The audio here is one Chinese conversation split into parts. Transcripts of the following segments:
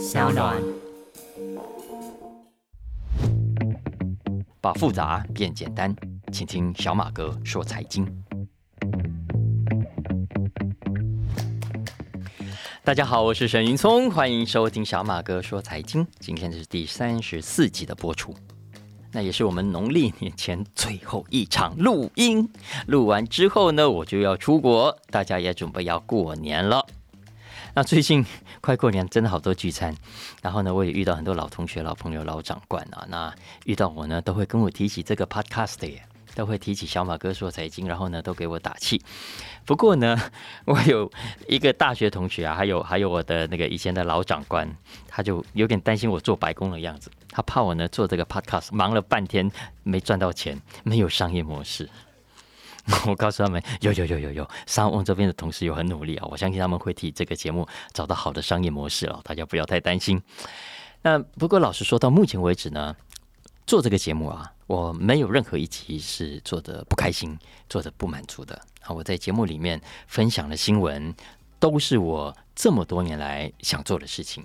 小暖。把复杂变简单，请听小马哥说财经。大家好，我是沈云聪，欢迎收听小马哥说财经。今天是第三十四集的播出，那也是我们农历年前最后一场录音。录完之后呢，我就要出国，大家也准备要过年了。那最近快过年，真的好多聚餐，然后呢，我也遇到很多老同学、老朋友、老长官啊。那遇到我呢，都会跟我提起这个 podcast 耶，都会提起小马哥说财经，然后呢，都给我打气。不过呢，我有一个大学同学啊，还有还有我的那个以前的老长官，他就有点担心我做白工的样子，他怕我呢做这个 podcast 忙了半天没赚到钱，没有商业模式。我告诉他们，有有有有有，沙翁这边的同事有很努力啊，我相信他们会替这个节目找到好的商业模式了，大家不要太担心。那不过老实说，到目前为止呢，做这个节目啊，我没有任何一集是做的不开心、做的不满足的啊。我在节目里面分享了新闻，都是我这么多年来想做的事情。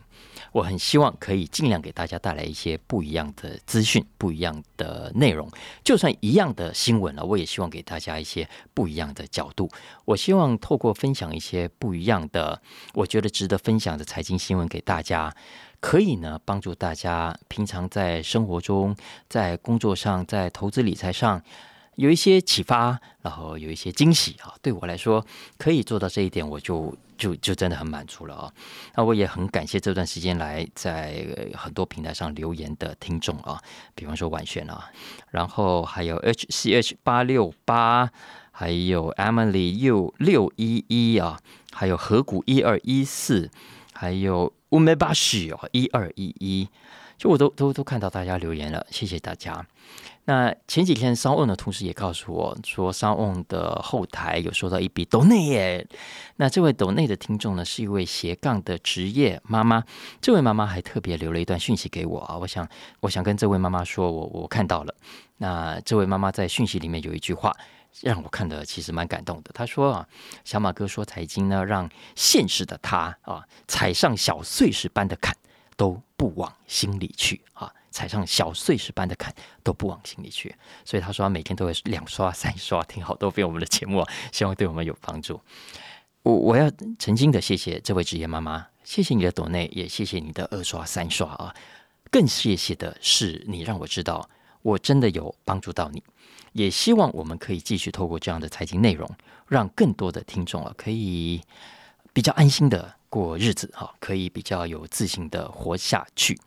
我很希望可以尽量给大家带来一些不一样的资讯、不一样的内容。就算一样的新闻了，我也希望给大家一些不一样的角度。我希望透过分享一些不一样的，我觉得值得分享的财经新闻给大家，可以呢帮助大家平常在生活中、在工作上、在投资理财上有一些启发，然后有一些惊喜啊。对我来说，可以做到这一点，我就。就就真的很满足了啊！那我也很感谢这段时间来在很多平台上留言的听众啊，比方说婉璇啊，然后还有 H C H 八六八，还有 Emily U 六一一啊，还有河谷一二一四，还有乌梅巴许哦一二一一，就我都都都看到大家留言了，谢谢大家。那前几天商旺的同事也告诉我说，商旺的后台有收到一笔抖内耶。那这位抖内的听众呢，是一位斜杠的职业妈妈。这位妈妈还特别留了一段讯息给我啊，我想我想跟这位妈妈说，我我看到了。那这位妈妈在讯息里面有一句话让我看的其实蛮感动的。她说啊，小马哥说财经呢，让现实的他啊踩上小碎石般的坎都不往心里去啊。踩上小碎石般的坎都不往心里去，所以他说他每天都会两刷三刷听好多遍我们的节目，希望对我们有帮助。我我要诚心的谢谢这位职业妈妈，谢谢你的朵内，也谢谢你的二刷三刷啊！更谢谢的是你让我知道我真的有帮助到你，也希望我们可以继续透过这样的财经内容，让更多的听众啊可以比较安心的。过日子哈，可以比较有自信的活下去，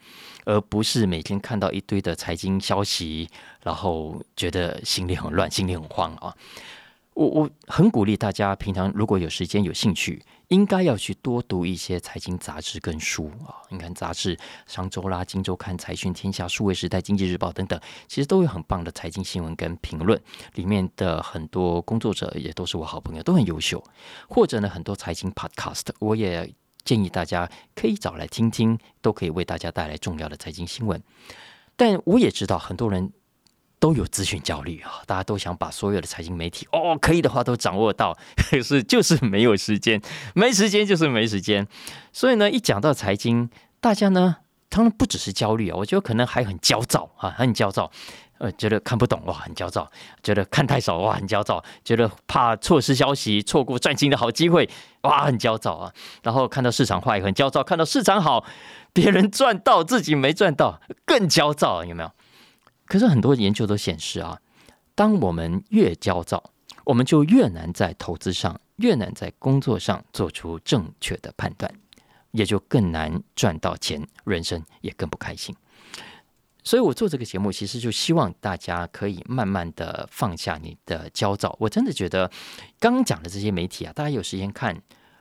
而不是每天看到一堆的财经消息，然后觉得心里很乱，心里很慌啊。我我很鼓励大家，平常如果有时间有兴趣，应该要去多读一些财经杂志跟书啊。你看杂志，商周啦、金周刊、财讯天下、数位时代、经济日报等等，其实都有很棒的财经新闻跟评论。里面的很多工作者也都是我好朋友，都很优秀。或者呢，很多财经 podcast，我也建议大家可以找来听听，都可以为大家带来重要的财经新闻。但我也知道很多人。都有资讯焦虑啊！大家都想把所有的财经媒体哦，可以的话都掌握到，可 是就是没有时间，没时间就是没时间。所以呢，一讲到财经，大家呢，他们不只是焦虑啊，我觉得可能还很焦躁啊，很焦躁。呃，觉得看不懂哇，很焦躁；觉得看太少哇，很焦躁；觉得怕错失消息，错过赚钱的好机会哇，很焦躁啊。然后看到市场坏，很焦躁；看到市场好，别人赚到自己没赚到，更焦躁，有没有？可是很多研究都显示啊，当我们越焦躁，我们就越难在投资上、越难在工作上做出正确的判断，也就更难赚到钱，人生也更不开心。所以我做这个节目，其实就希望大家可以慢慢的放下你的焦躁。我真的觉得，刚讲的这些媒体啊，大家有时间看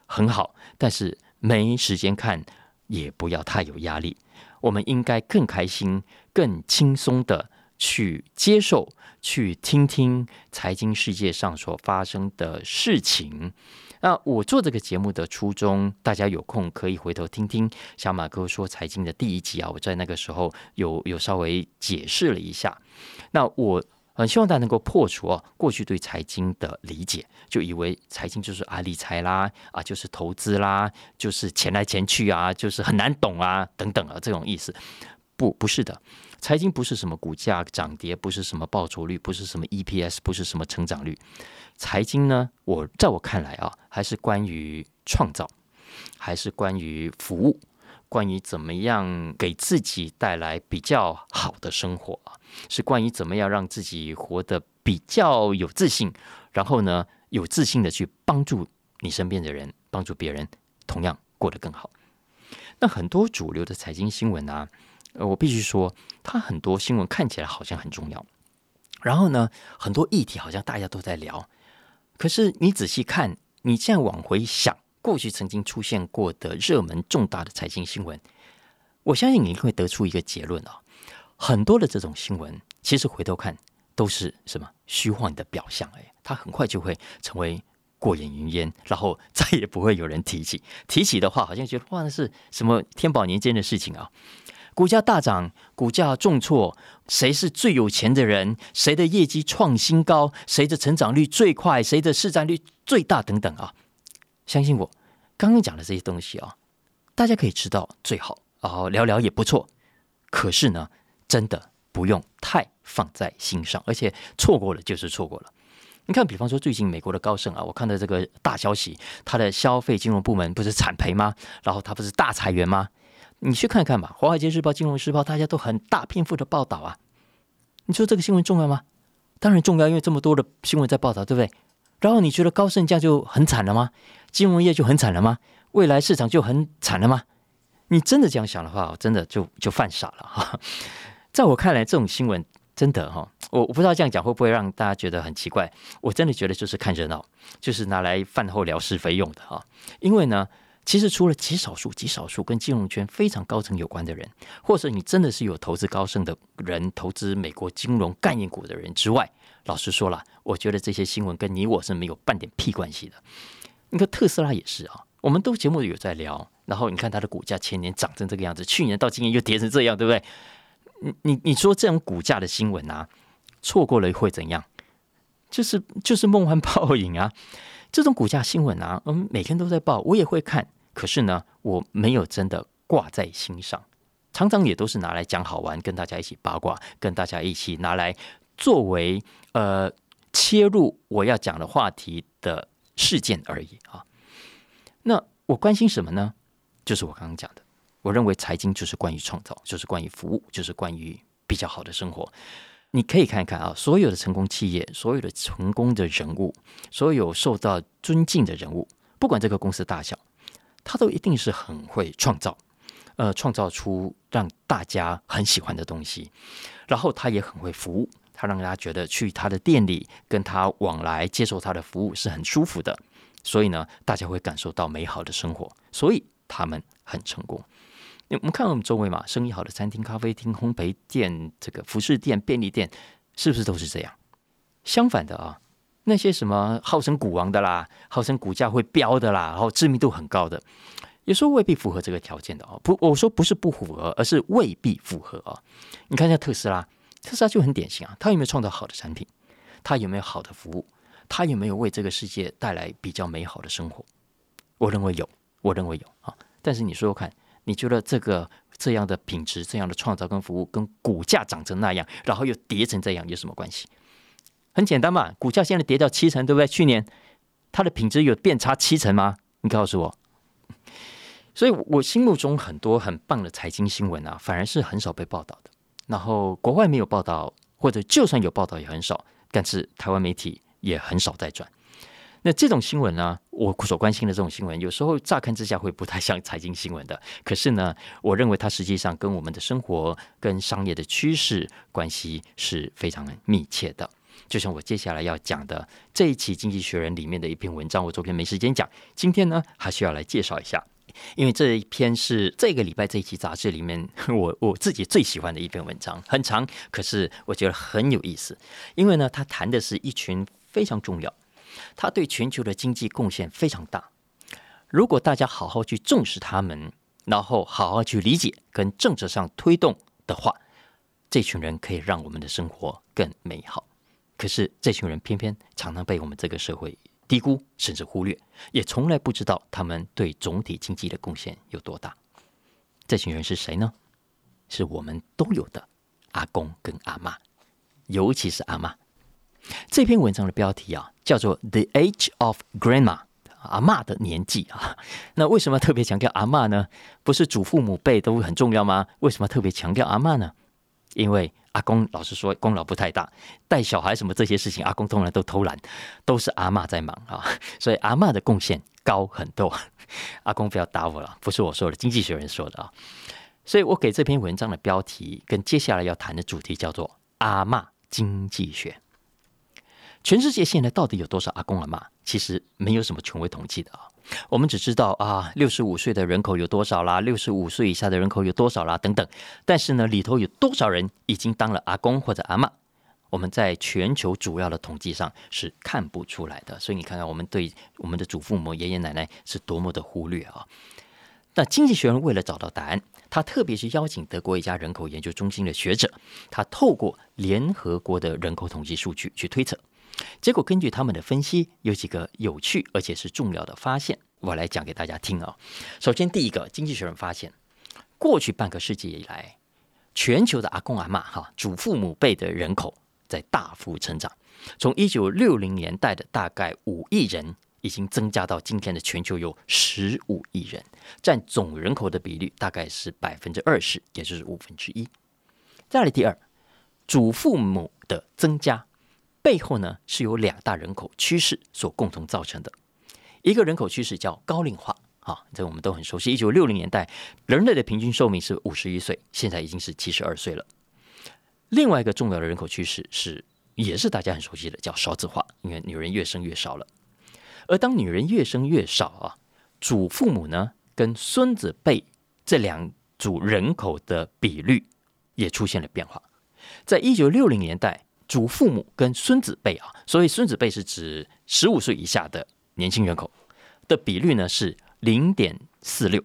很好，但是没时间看也不要太有压力。我们应该更开心、更轻松的。去接受、去听听财经世界上所发生的事情。那我做这个节目的初衷，大家有空可以回头听听小马哥说财经的第一集啊。我在那个时候有有稍微解释了一下。那我很希望大家能够破除哦过去对财经的理解，就以为财经就是啊理财啦，啊就是投资啦，就是钱来钱去啊，就是很难懂啊等等啊这种意思。不，不是的，财经不是什么股价涨跌，不是什么报酬率，不是什么 EPS，不是什么成长率。财经呢，我在我看来啊，还是关于创造，还是关于服务。关于怎么样给自己带来比较好的生活啊，是关于怎么样让自己活得比较有自信，然后呢，有自信的去帮助你身边的人，帮助别人同样过得更好。那很多主流的财经新闻啊，呃，我必须说，它很多新闻看起来好像很重要，然后呢，很多议题好像大家都在聊，可是你仔细看，你现在往回想。过去曾经出现过的热门重大的财经新闻，我相信你会得出一个结论啊。很多的这种新闻，其实回头看都是什么虚幻的表象，哎，它很快就会成为过眼云烟，然后 再也不会有人提起。提起的话，好像觉得哇，那是什么天宝年间的事情啊？股价大涨，股价重挫，谁是最有钱的人？谁的业绩创新高？谁的成长率最快？谁的市占率最大？等等啊！相信我，刚刚讲的这些东西啊，大家可以知道最好然后，聊聊也不错。可是呢，真的不用太放在心上，而且错过了就是错过了。你看，比方说最近美国的高盛啊，我看到这个大消息，它的消费金融部门不是惨赔吗？然后它不是大裁员吗？你去看看吧，《华尔街日报》《金融时报》大家都很大篇幅的报道啊。你说这个新闻重要吗？当然重要，因为这么多的新闻在报道，对不对？然后你觉得高盛这样就很惨了吗？金融业就很惨了吗？未来市场就很惨了吗？你真的这样想的话，我真的就就犯傻了哈！在我看来，这种新闻真的哈，我我不知道这样讲会不会让大家觉得很奇怪。我真的觉得就是看热闹，就是拿来饭后聊是非用的哈。因为呢，其实除了极少数、极少数跟金融圈非常高层有关的人，或者你真的是有投资高盛的人、投资美国金融概念股的人之外，老实说了，我觉得这些新闻跟你我是没有半点屁关系的。你看特斯拉也是啊，我们都节目有在聊，然后你看它的股价前年涨成这个样子，去年到今年又跌成这样，对不对？你你你说这种股价的新闻啊，错过了会怎样？就是就是梦幻泡影啊！这种股价新闻啊，我们每天都在报，我也会看，可是呢，我没有真的挂在心上，常常也都是拿来讲好玩，跟大家一起八卦，跟大家一起拿来作为呃切入我要讲的话题的。事件而已啊！那我关心什么呢？就是我刚刚讲的，我认为财经就是关于创造，就是关于服务，就是关于比较好的生活。你可以看一看啊，所有的成功企业，所有的成功的人物，所有受到尊敬的人物，不管这个公司大小，他都一定是很会创造，呃，创造出让大家很喜欢的东西，然后他也很会服务。他让大家觉得去他的店里跟他往来接受他的服务是很舒服的，所以呢，大家会感受到美好的生活，所以他们很成功。我们看我们周围嘛，生意好的餐厅、咖啡厅、烘焙店、这个服饰店、便利店，是不是都是这样？相反的啊，那些什么号称股王的啦，号称股价会飙的啦，然后知名度很高的，有时候未必符合这个条件的哦。不，我说不是不符合，而是未必符合啊。你看一下特斯拉。特斯拉就很典型啊，他有没有创造好的产品？他有没有好的服务？他有没有为这个世界带来比较美好的生活？我认为有，我认为有啊。但是你说说看，你觉得这个这样的品质、这样的创造跟服务，跟股价涨成那样，然后又跌成这样，有什么关系？很简单嘛，股价现在跌掉七成，对不对？去年它的品质有变差七成吗？你告诉我。所以我心目中很多很棒的财经新闻啊，反而是很少被报道的。然后国外没有报道，或者就算有报道也很少，但是台湾媒体也很少在转。那这种新闻呢，我所关心的这种新闻，有时候乍看之下会不太像财经新闻的，可是呢，我认为它实际上跟我们的生活、跟商业的趋势关系是非常密切的。就像我接下来要讲的这一期《经济学人》里面的一篇文章，我昨天没时间讲，今天呢还需要来介绍一下。因为这一篇是这个礼拜这一期杂志里面 我我自己最喜欢的一篇文章，很长，可是我觉得很有意思。因为呢，他谈的是一群非常重要，他对全球的经济贡献非常大。如果大家好好去重视他们，然后好好去理解跟政策上推动的话，这群人可以让我们的生活更美好。可是这群人偏偏常常被我们这个社会低估，甚至忽略，也从来不知道他们对总体经济的贡献有多大。这群人是谁呢？是我们都有的阿公跟阿妈，尤其是阿妈。这篇文章的标题啊，叫做《The Age of Grandma》，阿妈的年纪啊。那为什么特别强调阿妈呢？不是祖父母辈都很重要吗？为什么特别强调阿妈呢？因为阿公老实说功劳不太大，带小孩什么这些事情，阿公通常都偷懒，都是阿妈在忙啊。所以阿妈的贡献高很多。阿公不要打我了，不是我说的，经济学人说的啊。所以我给这篇文章的标题跟接下来要谈的主题叫做“阿妈经济学”。全世界现在到底有多少阿公阿妈？其实没有什么权威统计的啊。我们只知道啊，六十五岁的人口有多少啦，六十五岁以下的人口有多少啦，等等。但是呢，里头有多少人已经当了阿公或者阿妈，我们在全球主要的统计上是看不出来的。所以你看看，我们对我们的祖父母、爷爷奶奶是多么的忽略啊。那经济学人为了找到答案，他特别是邀请德国一家人口研究中心的学者，他透过联合国的人口统计数据去推测。结果根据他们的分析，有几个有趣而且是重要的发现，我来讲给大家听啊。首先，第一个，经济学人发现，过去半个世纪以来，全球的阿公阿妈哈祖父母辈的人口在大幅成长，从一九六零年代的大概五亿人，已经增加到今天的全球有十五亿人，占总人口的比率大概是百分之二十，也就是五分之一。再来，第二，祖父母的增加。背后呢是由两大人口趋势所共同造成的，一个人口趋势叫高龄化，啊，这我们都很熟悉。一九六零年代，人类的平均寿命是五十一岁，现在已经是七十二岁了。另外一个重要的人口趋势是，也是大家很熟悉的，叫少子化，因为女人越生越少了。而当女人越生越少啊，祖父母呢跟孙子辈这两组人口的比率也出现了变化。在一九六零年代。祖父母跟孙子辈啊，所以孙子辈是指十五岁以下的年轻人口的比率呢是零点四六，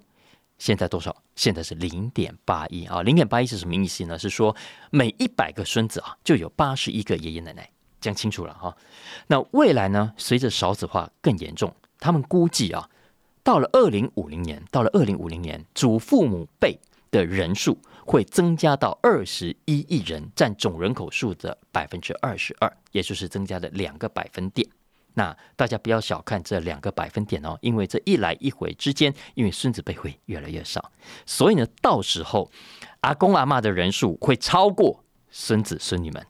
现在多少？现在是零点八一啊，零点八一是什么意思呢？是说每一百个孙子啊就有八十一个爷爷奶奶，讲清楚了哈。那未来呢，随着少子化更严重，他们估计啊，到了二零五零年，到了二零五零年，祖父母辈的人数。会增加到二十一亿人，占总人口数的百分之二十二，也就是增加了两个百分点。那大家不要小看这两个百分点哦，因为这一来一回之间，因为孙子辈会越来越少，所以呢，到时候阿公阿妈的人数会超过孙子孙女们。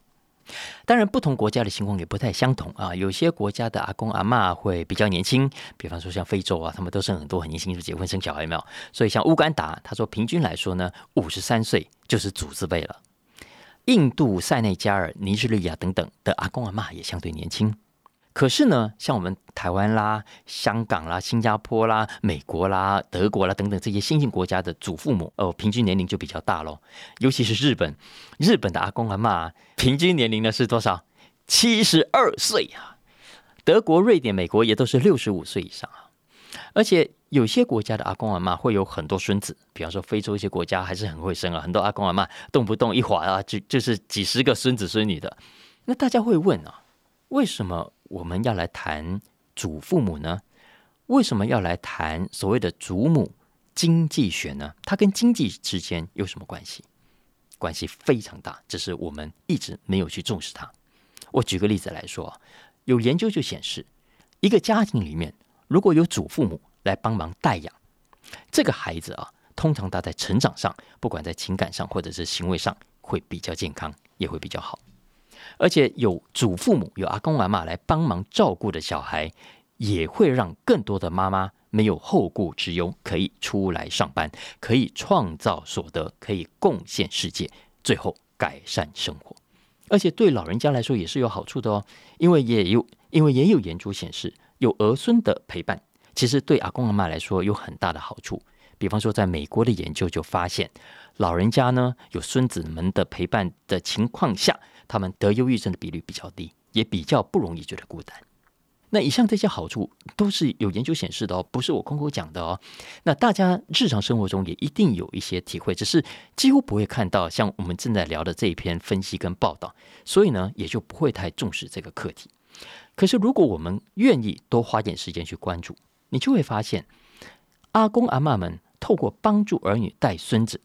当然，不同国家的情况也不太相同啊。有些国家的阿公阿妈会比较年轻，比方说像非洲啊，他们都生很多很年轻就结婚生小孩，没有？所以像乌干达，他说平均来说呢，五十三岁就是祖字辈了。印度、塞内加尔、尼日利亚等等的阿公阿妈也相对年轻。可是呢，像我们台湾啦、香港啦、新加坡啦、美国啦、德国啦等等这些新兴国家的祖父母哦，平均年龄就比较大喽。尤其是日本，日本的阿公阿妈平均年龄呢是多少？七十二岁啊！德国、瑞典、美国也都是六十五岁以上啊。而且有些国家的阿公阿妈会有很多孙子，比方说非洲一些国家还是很会生啊，很多阿公阿妈动不动一会啊就就是几十个孙子孙女的。那大家会问啊，为什么？我们要来谈祖父母呢？为什么要来谈所谓的祖母经济学呢？它跟经济之间有什么关系？关系非常大，只是我们一直没有去重视它。我举个例子来说，有研究就显示，一个家庭里面如果有祖父母来帮忙带养这个孩子啊，通常他在成长上，不管在情感上或者是行为上，会比较健康，也会比较好。而且有祖父母、有阿公阿妈来帮忙照顾的小孩，也会让更多的妈妈没有后顾之忧，可以出来上班，可以创造所得，可以贡献世界，最后改善生活。而且对老人家来说也是有好处的哦，因为也有因为也有研究显示，有儿孙的陪伴，其实对阿公阿妈来说有很大的好处。比方说，在美国的研究就发现，老人家呢有孙子们的陪伴的情况下。他们得忧郁症的比率比较低，也比较不容易觉得孤单。那以上这些好处都是有研究显示的哦，不是我空口讲的哦。那大家日常生活中也一定有一些体会，只是几乎不会看到像我们正在聊的这一篇分析跟报道，所以呢，也就不会太重视这个课题。可是如果我们愿意多花点时间去关注，你就会发现，阿公阿妈们透过帮助儿女带孙子，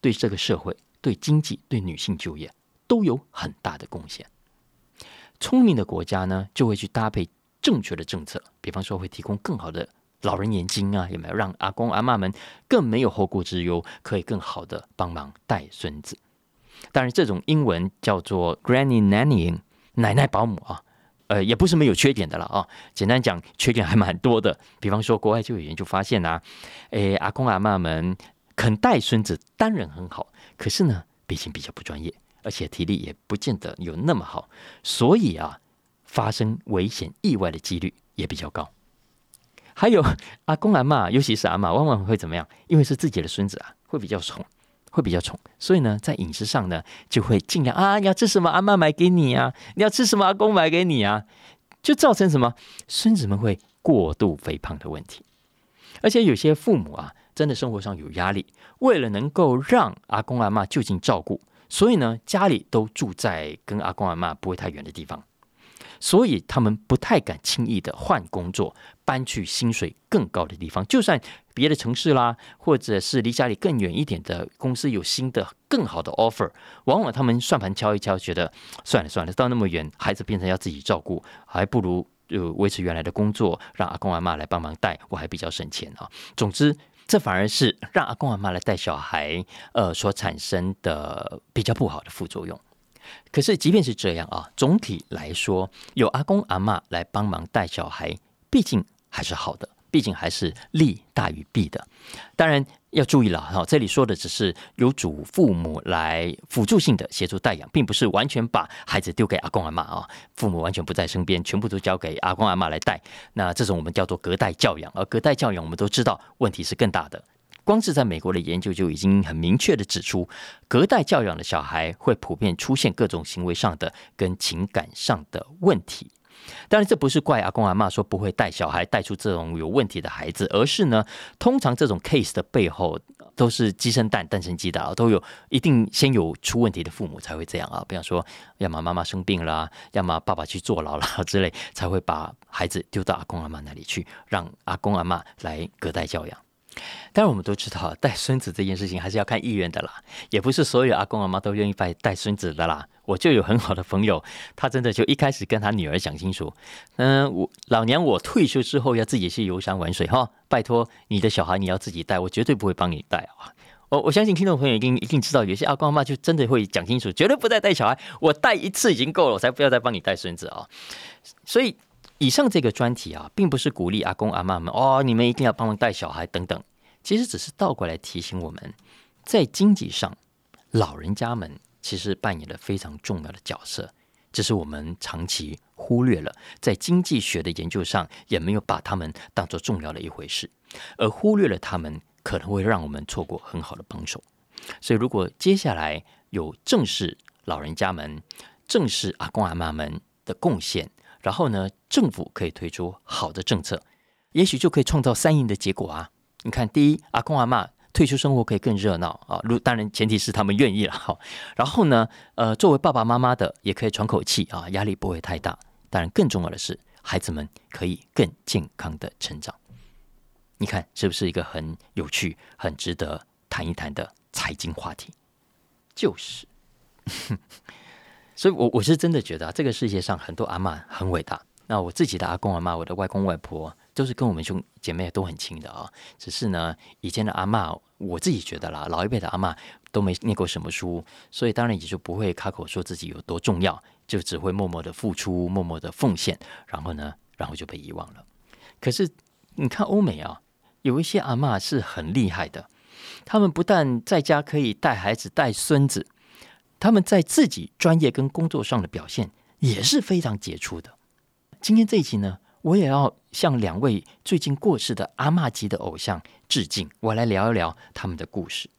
对这个社会、对经济、对女性就业都有很大的贡献。聪明的国家呢，就会去搭配。正确的政策，比方说会提供更好的老人年金啊，有没有让阿公阿妈们更没有后顾之忧，可以更好的帮忙带孙子？当然，这种英文叫做 Granny Nannying，奶奶保姆啊，呃，也不是没有缺点的了啊。简单讲，缺点还蛮多的。比方说，国外就有研究发现啊，诶，阿公阿妈们肯带孙子当然很好，可是呢，毕竟比较不专业，而且体力也不见得有那么好，所以啊。发生危险意外的几率也比较高。还有阿公阿妈，尤其是阿妈，往往会怎么样？因为是自己的孙子啊，会比较宠，会比较宠，所以呢，在饮食上呢，就会尽量啊，你要吃什么，阿妈买给你啊；你要吃什么，阿公买给你啊，就造成什么孙子们会过度肥胖的问题。而且有些父母啊，真的生活上有压力，为了能够让阿公阿妈就近照顾，所以呢，家里都住在跟阿公阿妈不会太远的地方。所以他们不太敢轻易的换工作，搬去薪水更高的地方。就算别的城市啦，或者是离家里更远一点的公司有新的更好的 offer，往往他们算盘敲一敲，觉得算了算了，到那么远，孩子变成要自己照顾，还不如就维持原来的工作，让阿公阿妈来帮忙带，我还比较省钱啊。总之，这反而是让阿公阿妈来带小孩，呃，所产生的比较不好的副作用。可是，即便是这样啊，总体来说，有阿公阿妈来帮忙带小孩，毕竟还是好的，毕竟还是利大于弊的。当然要注意了哈，这里说的只是由祖父母来辅助性的协助带养，并不是完全把孩子丢给阿公阿妈啊，父母完全不在身边，全部都交给阿公阿妈来带。那这种我们叫做隔代教养，而隔代教养我们都知道问题是更大的。光是在美国的研究就已经很明确的指出，隔代教养的小孩会普遍出现各种行为上的跟情感上的问题。当然，这不是怪阿公阿妈说不会带小孩带出这种有问题的孩子，而是呢，通常这种 case 的背后都是鸡生蛋，蛋生鸡的啊，都有一定先有出问题的父母才会这样啊。比方说，要么妈妈生病了，要么爸爸去坐牢了之类，才会把孩子丢到阿公阿妈那里去，让阿公阿妈来隔代教养。当然，我们都知道带孙子这件事情还是要看意愿的啦，也不是所有阿公阿妈都愿意带带孙子的啦。我就有很好的朋友，他真的就一开始跟他女儿讲清楚，嗯，我老娘我退休之后要自己去游山玩水哈，拜托你的小孩你要自己带，我绝对不会帮你带啊。我我相信听众朋友一定一定知道，有些阿公阿妈就真的会讲清楚，绝对不再带小孩，我带一次已经够了，我才不要再帮你带孙子啊。所以。以上这个专题啊，并不是鼓励阿公阿妈们哦，你们一定要帮忙带小孩等等。其实只是倒过来提醒我们，在经济上，老人家们其实扮演了非常重要的角色，只是我们长期忽略了，在经济学的研究上也没有把他们当做重要的一回事，而忽略了他们，可能会让我们错过很好的帮手。所以，如果接下来有正视老人家们、正视阿公阿妈们的贡献，然后呢，政府可以推出好的政策，也许就可以创造三赢的结果啊！你看，第一，阿公阿妈退休生活可以更热闹啊，如当然前提是他们愿意了哈。然后呢，呃，作为爸爸妈妈的也可以喘口气啊，压力不会太大。当然，更重要的是，孩子们可以更健康的成长。你看，是不是一个很有趣、很值得谈一谈的财经话题？就是。所以，我我是真的觉得啊，这个世界上很多阿妈很伟大。那我自己的阿公阿妈，我的外公外婆，都是跟我们兄姐妹都很亲的啊。只是呢，以前的阿妈，我自己觉得啦，老一辈的阿妈都没念过什么书，所以当然也就不会开口说自己有多重要，就只会默默的付出，默默的奉献，然后呢，然后就被遗忘了。可是你看欧美啊，有一些阿妈是很厉害的，他们不但在家可以带孩子、带孙子。他们在自己专业跟工作上的表现也是非常杰出的。今天这一期呢，我也要向两位最近过世的阿嬷级的偶像致敬。我来聊一聊他们的故事。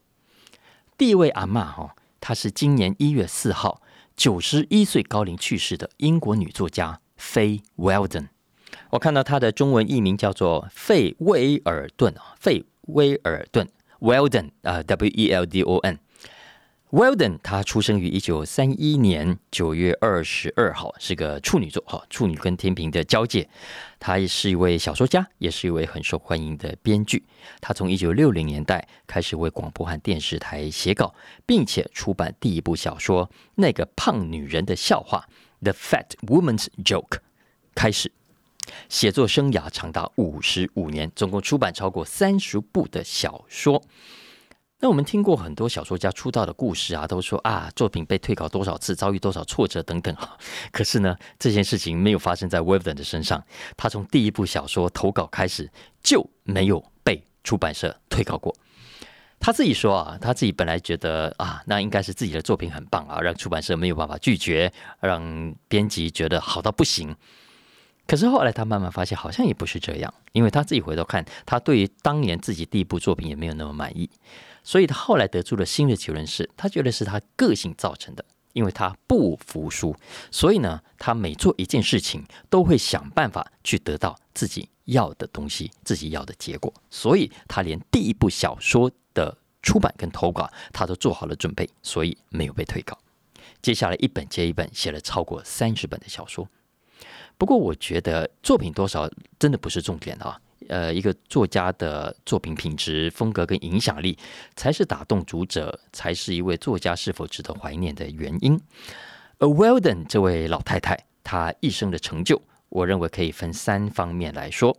第一位阿嬷哈，她是今年一月四号九十一岁高龄去世的英国女作家 Faye Weldon。我看到她的中文译名叫做费威尔顿啊，费威尔顿 （Weldon） 啊，W E L D O N。Weldon 他出生于一九三一年九月二十二号，是个处女座哈，处女跟天平的交界。他也是一位小说家，也是一位很受欢迎的编剧。他从一九六零年代开始为广播和电视台写稿，并且出版第一部小说《那个胖女人的笑话》（The Fat Woman's Joke）。开始写作生涯长达五十五年，总共出版超过三十部的小说。那我们听过很多小说家出道的故事啊，都说啊作品被退稿多少次，遭遇多少挫折等等啊。可是呢，这件事情没有发生在 w e b d e n 的身上。他从第一部小说投稿开始就没有被出版社退稿过。他自己说啊，他自己本来觉得啊，那应该是自己的作品很棒啊，让出版社没有办法拒绝，让编辑觉得好到不行。可是后来他慢慢发现，好像也不是这样，因为他自己回头看，他对于当年自己第一部作品也没有那么满意。所以他后来得出了新的结论是，他觉得是他个性造成的，因为他不服输，所以呢，他每做一件事情都会想办法去得到自己要的东西，自己要的结果。所以他连第一部小说的出版跟投稿，他都做好了准备，所以没有被退稿。接下来一本接一本写了超过三十本的小说。不过我觉得作品多少真的不是重点啊。呃，一个作家的作品品质、风格跟影响力，才是打动读者，才是一位作家是否值得怀念的原因。而 Weldon 这位老太太，她一生的成就，我认为可以分三方面来说。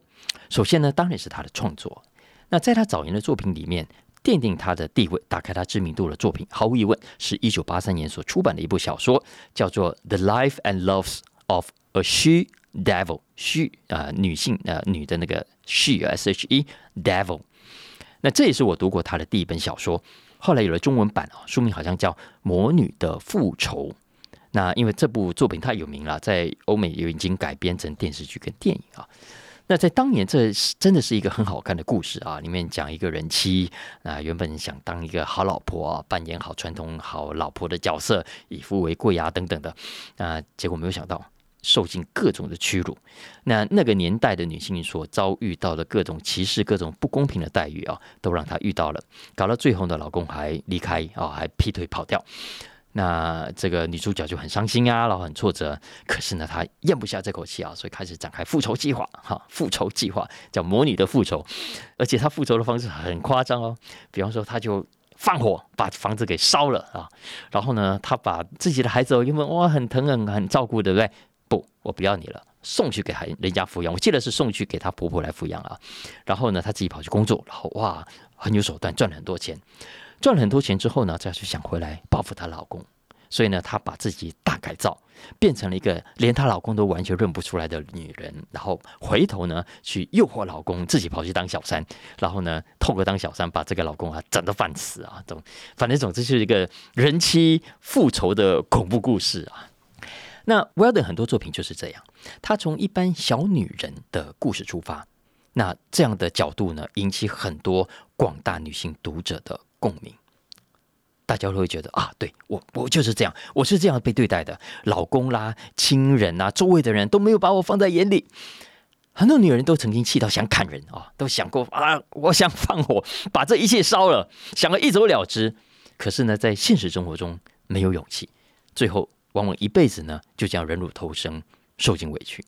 首先呢，当然是她的创作。那在她早年的作品里面，奠定她的地位、打开她知名度的作品，毫无疑问是一九八三年所出版的一部小说，叫做《The Life and Loves of a She Devil》。she 啊，女性呃，女的那个。She S H E Devil，那这也是我读过他的第一本小说。后来有了中文版啊，书名好像叫《魔女的复仇》。那因为这部作品太有名了，在欧美也已经改编成电视剧跟电影啊。那在当年，这真的是一个很好看的故事啊！里面讲一个人妻啊，原本想当一个好老婆啊，扮演好传统好老婆的角色，以夫为贵啊等等的啊，结果没有想到。受尽各种的屈辱，那那个年代的女性所遭遇到的各种歧视、各种不公平的待遇啊，都让她遇到了。搞到最后呢，老公还离开啊，还劈腿跑掉。那这个女主角就很伤心啊，然后很挫折。可是呢，她咽不下这口气啊，所以开始展开复仇计划。哈，复仇计划叫魔女的复仇，而且她复仇的方式很夸张哦。比方说，她就放火把房子给烧了啊，然后呢，她把自己的孩子哦，因为哇很疼很很照顾，对不对？不，我不要你了，送去给孩人家抚养。我记得是送去给她婆婆来抚养啊。然后呢，她自己跑去工作，然后哇，很有手段，赚了很多钱。赚了很多钱之后呢，再去想回来报复她老公。所以呢，她把自己大改造，变成了一个连她老公都完全认不出来的女人。然后回头呢，去诱惑老公，自己跑去当小三。然后呢，透过当小三，把这个老公啊整得半死啊。总反正总之就是一个人妻复仇的恐怖故事啊。那 Weldon 很多作品就是这样，他从一般小女人的故事出发，那这样的角度呢，引起很多广大女性读者的共鸣。大家都会觉得啊，对我我就是这样，我是这样被对待的，老公啦、亲人啊、周围的人都没有把我放在眼里。很多女人都曾经气到想砍人啊，都想过啊，我想放火把这一切烧了，想要一走了之。可是呢，在现实生活中没有勇气，最后。往往一辈子呢，就这样忍辱偷生，受尽委屈。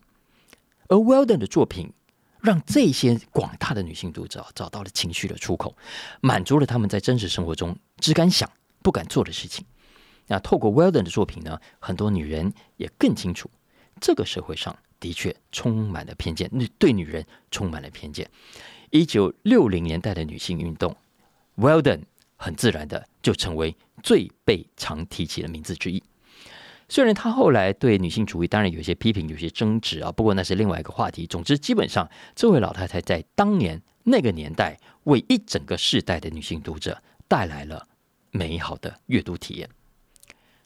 而 Weldon 的作品，让这些广大的女性读者找到了情绪的出口，满足了他们在真实生活中只敢想不敢做的事情。那透过 Weldon 的作品呢，很多女人也更清楚，这个社会上的确充满了偏见，对女人充满了偏见。一九六零年代的女性运动，Weldon 很自然的就成为最被常提起的名字之一。虽然他后来对女性主义当然有些批评，有些争执啊，不过那是另外一个话题。总之，基本上这位老太太在当年那个年代，为一整个世代的女性读者带来了美好的阅读体验。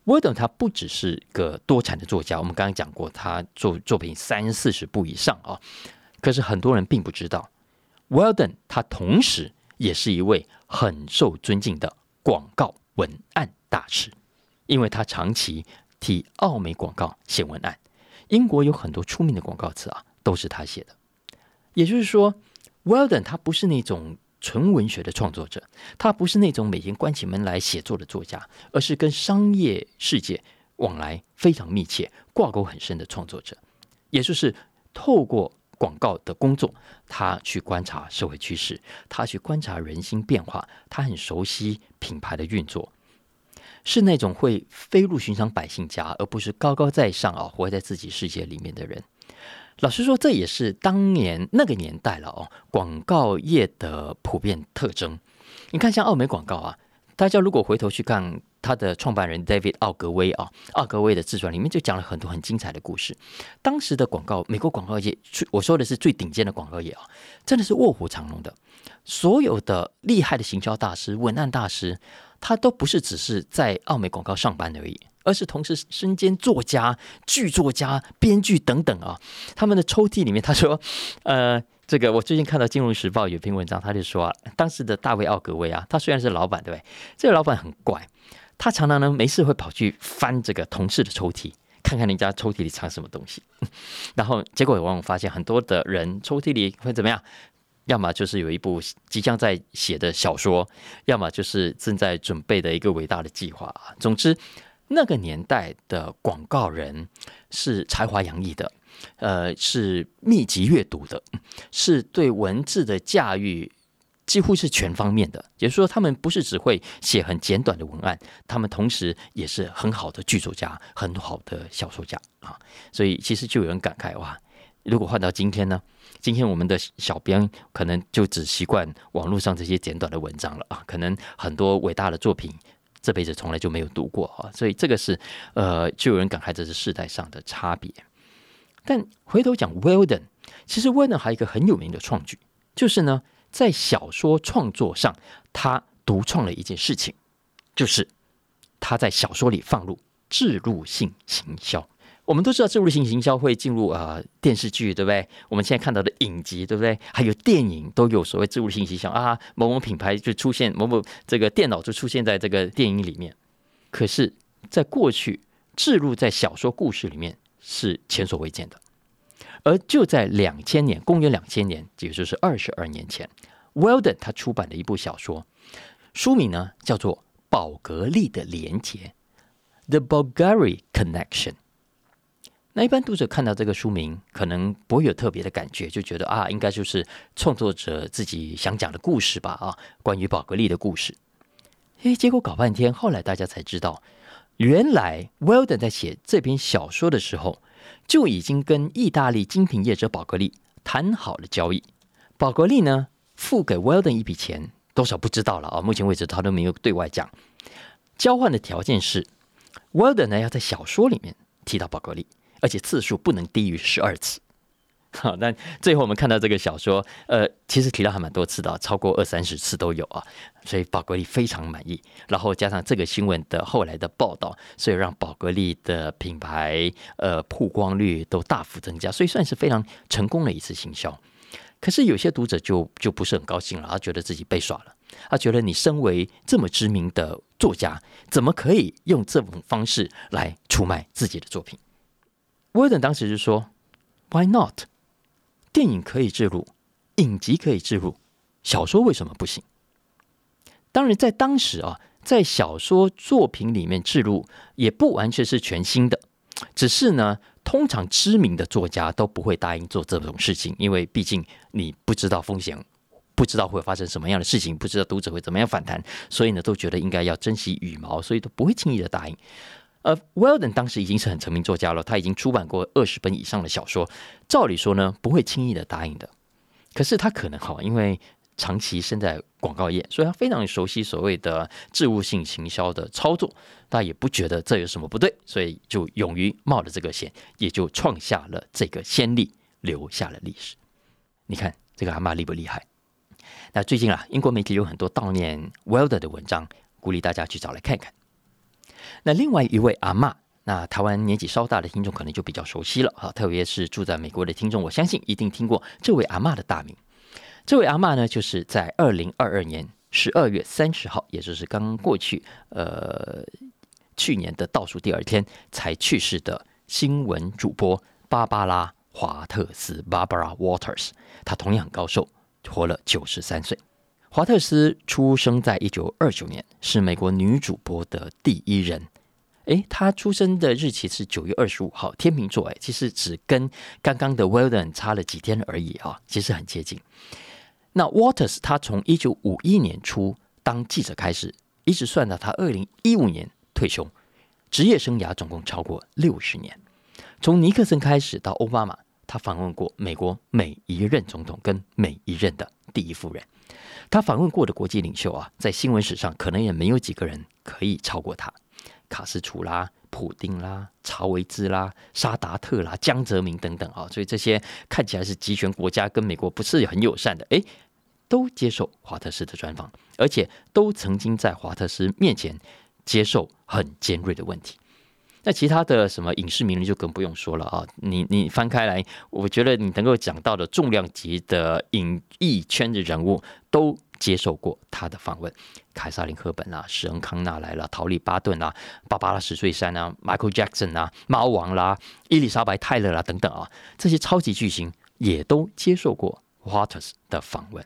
w 登 d 他不只是个多产的作家，我们刚刚讲过，他作作品三四十部以上啊。可是很多人并不知道，Weldon 他同时也是一位很受尊敬的广告文案大师，因为他长期。替奥美广告写文案，英国有很多出名的广告词啊，都是他写的。也就是说，Weldon 他不是那种纯文学的创作者，他不是那种每天关起门来写作的作家，而是跟商业世界往来非常密切、挂钩很深的创作者。也就是透过广告的工作，他去观察社会趋势，他去观察人心变化，他很熟悉品牌的运作，是那种会飞入寻常百姓家，而不是高高在上啊，活在自己世界里面的人。老实说，这也是当年那个年代了哦，广告业的普遍特征。你看，像奥美广告啊，大家如果回头去看他的创办人 David 奥格威啊，奥格威的自传里面就讲了很多很精彩的故事。当时的广告，美国广告业，我说的是最顶尖的广告业啊，真的是卧虎藏龙的。所有的厉害的行销大师、文案大师，他都不是只是在奥美广告上班而已。而是同时身兼作家、剧作家、编剧等等啊。他们的抽屉里面，他说：“ 呃，这个我最近看到《金融时报》有篇文章，他就说啊，当时的大卫奥格威啊，他虽然是老板，对不对？这个老板很怪，他常常呢没事会跑去翻这个同事的抽屉，看看人家抽屉里藏什么东西。然后结果往往发现，很多的人抽屉里会怎么样？要么就是有一部即将在写的小说，要么就是正在准备的一个伟大的计划啊。总之。”那个年代的广告人是才华洋溢的，呃，是密集阅读的，是对文字的驾驭几乎是全方面的。也就是说，他们不是只会写很简短的文案，他们同时也是很好的剧作家，很好的小说家啊。所以，其实就有人感慨哇，如果换到今天呢？今天我们的小编可能就只习惯网络上这些简短的文章了啊，可能很多伟大的作品。这辈子从来就没有读过啊，所以这个是呃，就有人感慨这是世代上的差别。但回头讲 Weldon，其实 Weldon 还有一个很有名的创举，就是呢，在小说创作上，他独创了一件事情，就是他在小说里放入置入性行销。我们都知道，植入性行销会进入啊电视剧，对不对？我们现在看到的影集，对不对？还有电影都有所谓植入性行销啊，某某品牌就出现，某某这个电脑就出现在这个电影里面。可是，在过去，置入在小说故事里面是前所未见的。而就在两千年，公元两千年，也就是二十二年前，Weldon 他出版的一部小说，书名呢叫做《宝格丽的连结》（The Bulgari Connection）。那一般读者看到这个书名，可能不会有特别的感觉，就觉得啊，应该就是创作者自己想讲的故事吧，啊，关于宝格丽的故事。诶，结果搞半天，后来大家才知道，原来 Weldon 在写这篇小说的时候，就已经跟意大利精品业者宝格丽谈好了交易。宝格丽呢，付给 Weldon 一笔钱，多少不知道了啊，目前为止他都没有对外讲。交换的条件是，Weldon 呢要在小说里面提到宝格丽。而且次数不能低于十二次。好，那最后我们看到这个小说，呃，其实提到还蛮多次的，超过二三十次都有啊。所以宝格丽非常满意，然后加上这个新闻的后来的报道，所以让宝格丽的品牌呃曝光率都大幅增加，所以算是非常成功的一次行销。可是有些读者就就不是很高兴了，他觉得自己被耍了，他觉得你身为这么知名的作家，怎么可以用这种方式来出卖自己的作品？威登当时就说：“Why not？电影可以置入，影集可以置入，小说为什么不行？当然，在当时啊，在小说作品里面置入也不完全是全新的，只是呢，通常知名的作家都不会答应做这种事情，因为毕竟你不知道风险，不知道会发生什么样的事情，不知道读者会怎么样反弹，所以呢，都觉得应该要珍惜羽毛，所以都不会轻易的答应。”呃，Weldon 当时已经是很成名作家了，他已经出版过二十本以上的小说。照理说呢，不会轻易的答应的。可是他可能哈，因为长期身在广告业，所以他非常熟悉所谓的置物性行销的操作，他也不觉得这有什么不对，所以就勇于冒了这个险，也就创下了这个先例，留下了历史。你看这个阿妈厉不厉害？那最近啊，英国媒体有很多悼念 Weldon 的文章，鼓励大家去找来看看。那另外一位阿妈，那台湾年纪稍大的听众可能就比较熟悉了哈，特别是住在美国的听众，我相信一定听过这位阿妈的大名。这位阿妈呢，就是在二零二二年十二月三十号，也就是刚过去呃去年的倒数第二天才去世的新闻主播芭芭拉华特斯 （Barbara Waters），她同样很高寿，活了九十三岁。华特斯出生在一九二九年，是美国女主播的第一人。诶，她出生的日期是九月二十五号，天秤座。诶，其实只跟刚刚的 Weldon 差了几天而已啊，其实很接近。那 Waters 他从一九五一年初当记者开始，一直算到他二零一五年退休，职业生涯总共超过六十年。从尼克森开始到奥巴马，他访问过美国每一任总统跟每一任的第一夫人。他访问过的国际领袖啊，在新闻史上可能也没有几个人可以超过他。卡斯楚啦、普丁啦、查韦兹啦、沙达特啦、江泽民等等啊，所以这些看起来是集权国家，跟美国不是很友善的，诶，都接受华特斯的专访，而且都曾经在华特斯面前接受很尖锐的问题。那其他的什么影视名人就更不用说了啊！你你翻开来，我觉得你能够讲到的重量级的影艺圈的人物都。接受过他的访问，凯撒琳·赫本啊，史恩·康纳来了，陶丽·巴顿啦，芭芭拉·史翠珊啊，Michael Jackson 啊，猫王啦，伊丽莎白·泰勒啦等等啊，这些超级巨星也都接受过 Waters 的访问。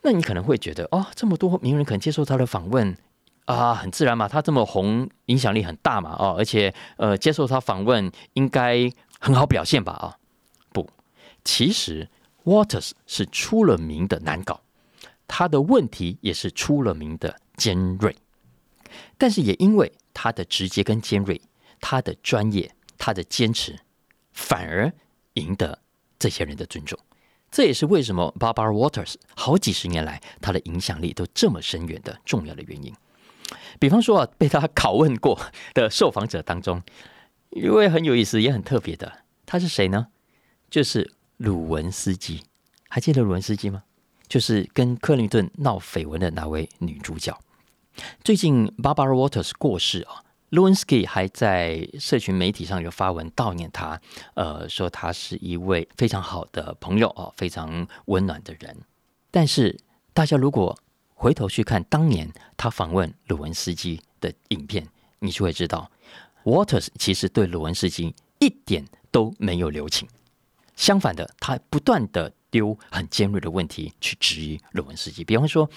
那你可能会觉得，哦，这么多名人肯接受他的访问啊，很自然嘛，他这么红，影响力很大嘛，哦，而且呃，接受他访问应该很好表现吧？啊，不，其实 Waters 是出了名的难搞。他的问题也是出了名的尖锐，但是也因为他的直接跟尖锐，他的专业，他的坚持，反而赢得这些人的尊重。这也是为什么 Barbara Waters 好几十年来他的影响力都这么深远的重要的原因。比方说啊，被他拷问过的受访者当中，一位很有意思也很特别的，他是谁呢？就是鲁文斯基，还记得鲁文斯基吗？就是跟克林顿闹绯闻的那位女主角。最近 Barbara Waters 过世啊，Lewinsky 还在社群媒体上有发文悼念他，呃，说他是一位非常好的朋友啊，非常温暖的人。但是大家如果回头去看当年他访问鲁文斯基的影片，你就会知道，Waters 其实对鲁文斯基一点都没有留情，相反的，他不断的。丢很尖锐的问题去质疑鲁文斯基，比方说，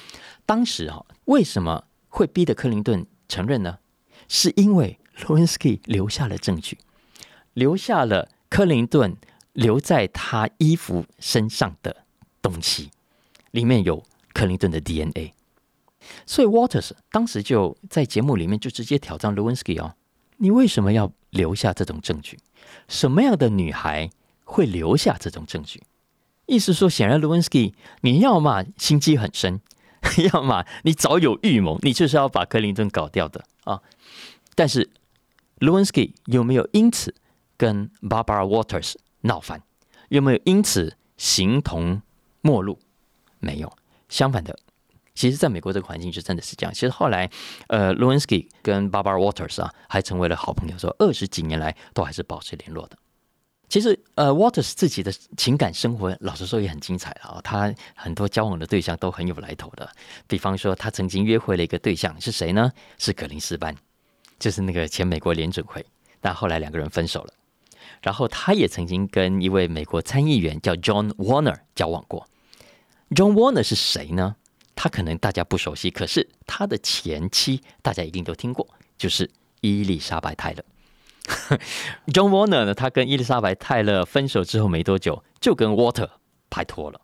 当时啊，为什么会逼得克林顿承认呢？是因为鲁文斯基留下了证据，留下了克林顿留在他衣服身上的东西，里面有克林顿的 DNA。所以 Waters 当时就在节目里面就直接挑战 Lewinsky 哦，你为什么要留下这种证据？什么样的女孩会留下这种证据？意思说，显然 Lewinsky，，你要么心机很深，要么你早有预谋，你就是要把克林顿搞掉的啊。但是 Lewinsky 有没有因此跟 Barbara Waters 闹翻？有没有因此形同陌路？没有。相反的，其实在美国这个环境就真的是这样。其实后来，呃，卢文斯基跟 Barbara Waters 啊，还成为了好朋友，说二十几年来都还是保持联络的。其实，呃，Waters 自己的情感生活，老实说也很精彩啊。他很多交往的对象都很有来头的。比方说，他曾经约会了一个对象是谁呢？是格林斯班，就是那个前美国联准会。但后来两个人分手了。然后，他也曾经跟一位美国参议员叫 John Warner 交往过。John Warner 是谁呢？他可能大家不熟悉，可是他的前妻大家一定都听过，就是伊丽莎白泰勒。John Warner 呢？他跟伊丽莎白泰勒分手之后没多久，就跟 Water 拍拖了。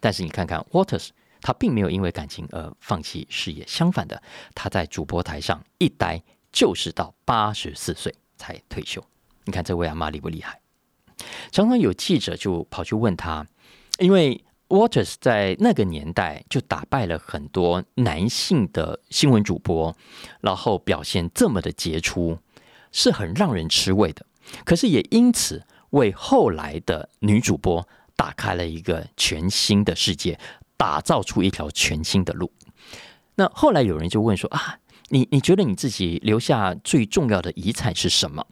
但是你看看 Waters，他并没有因为感情而放弃事业，相反的，他在主播台上一待就是到八十四岁才退休。你看这位阿妈厉不厉害？常常有记者就跑去问他，因为 Waters 在那个年代就打败了很多男性的新闻主播，然后表现这么的杰出。是很让人吃味的，可是也因此为后来的女主播打开了一个全新的世界，打造出一条全新的路。那后来有人就问说：“啊，你你觉得你自己留下最重要的遗产是什么？”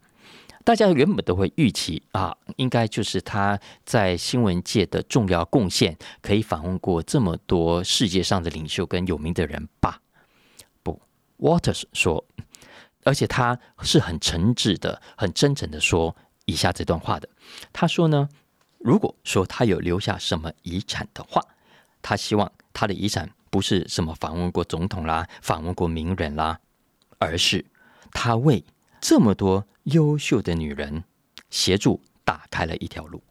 大家原本都会预期啊，应该就是他在新闻界的重要贡献，可以访问过这么多世界上的领袖跟有名的人吧？不，Waters 说。而且他是很诚挚的、很真诚的说，以下这段话的。他说呢，如果说他有留下什么遗产的话，他希望他的遗产不是什么访问过总统啦、访问过名人啦，而是他为这么多优秀的女人协助打开了一条路。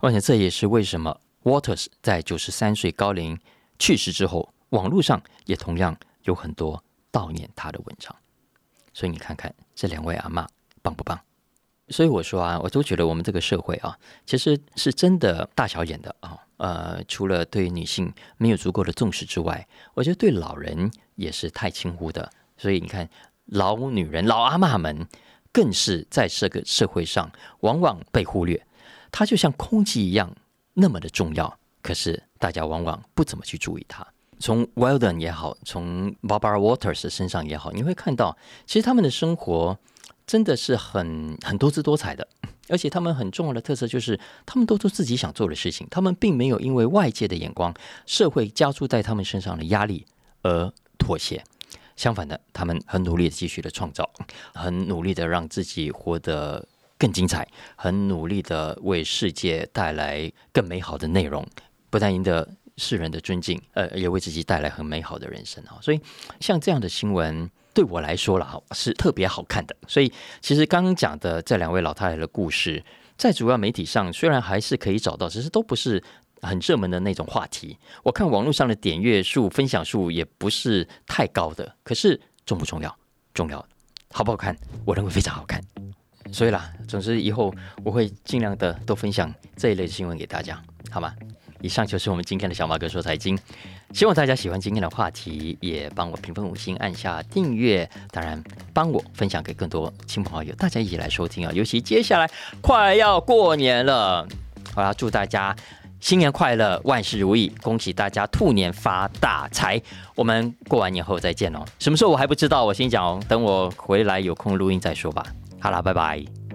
而且这也是为什么 Waters 在九十三岁高龄去世之后，网络上也同样有很多悼念他的文章。所以你看看这两位阿妈棒不棒？所以我说啊，我都觉得我们这个社会啊，其实是真的大小眼的啊。呃，除了对女性没有足够的重视之外，我觉得对老人也是太轻忽的。所以你看，老女人、老阿妈们，更是在这个社会上往往被忽略。它就像空气一样那么的重要，可是大家往往不怎么去注意它。从 Weldon 也好，从 Barbara Waters 身上也好，你会看到，其实他们的生活真的是很很多姿多彩的，而且他们很重要的特色就是，他们都做自己想做的事情，他们并没有因为外界的眼光、社会加注在他们身上的压力而妥协。相反的，他们很努力的继续的创造，很努力的让自己活得。更精彩，很努力的为世界带来更美好的内容，不但赢得世人的尊敬，呃，也为自己带来很美好的人生啊！所以，像这样的新闻对我来说了哈，是特别好看的。所以，其实刚刚讲的这两位老太太的故事，在主要媒体上虽然还是可以找到，只是都不是很热门的那种话题。我看网络上的点阅数、分享数也不是太高的。可是重不重要？重要，好不好看？我认为非常好看。所以啦，总之以后我会尽量的多分享这一类新闻给大家，好吗？以上就是我们今天的小马哥说财经，希望大家喜欢今天的话题，也帮我评分五星，按下订阅，当然帮我分享给更多亲朋好友，大家一起来收听啊！尤其接下来快要过年了，好啦，祝大家新年快乐，万事如意，恭喜大家兔年发大财！我们过完年后再见哦，什么时候我还不知道，我先讲哦，等我回来有空录音再说吧。好了，拜拜。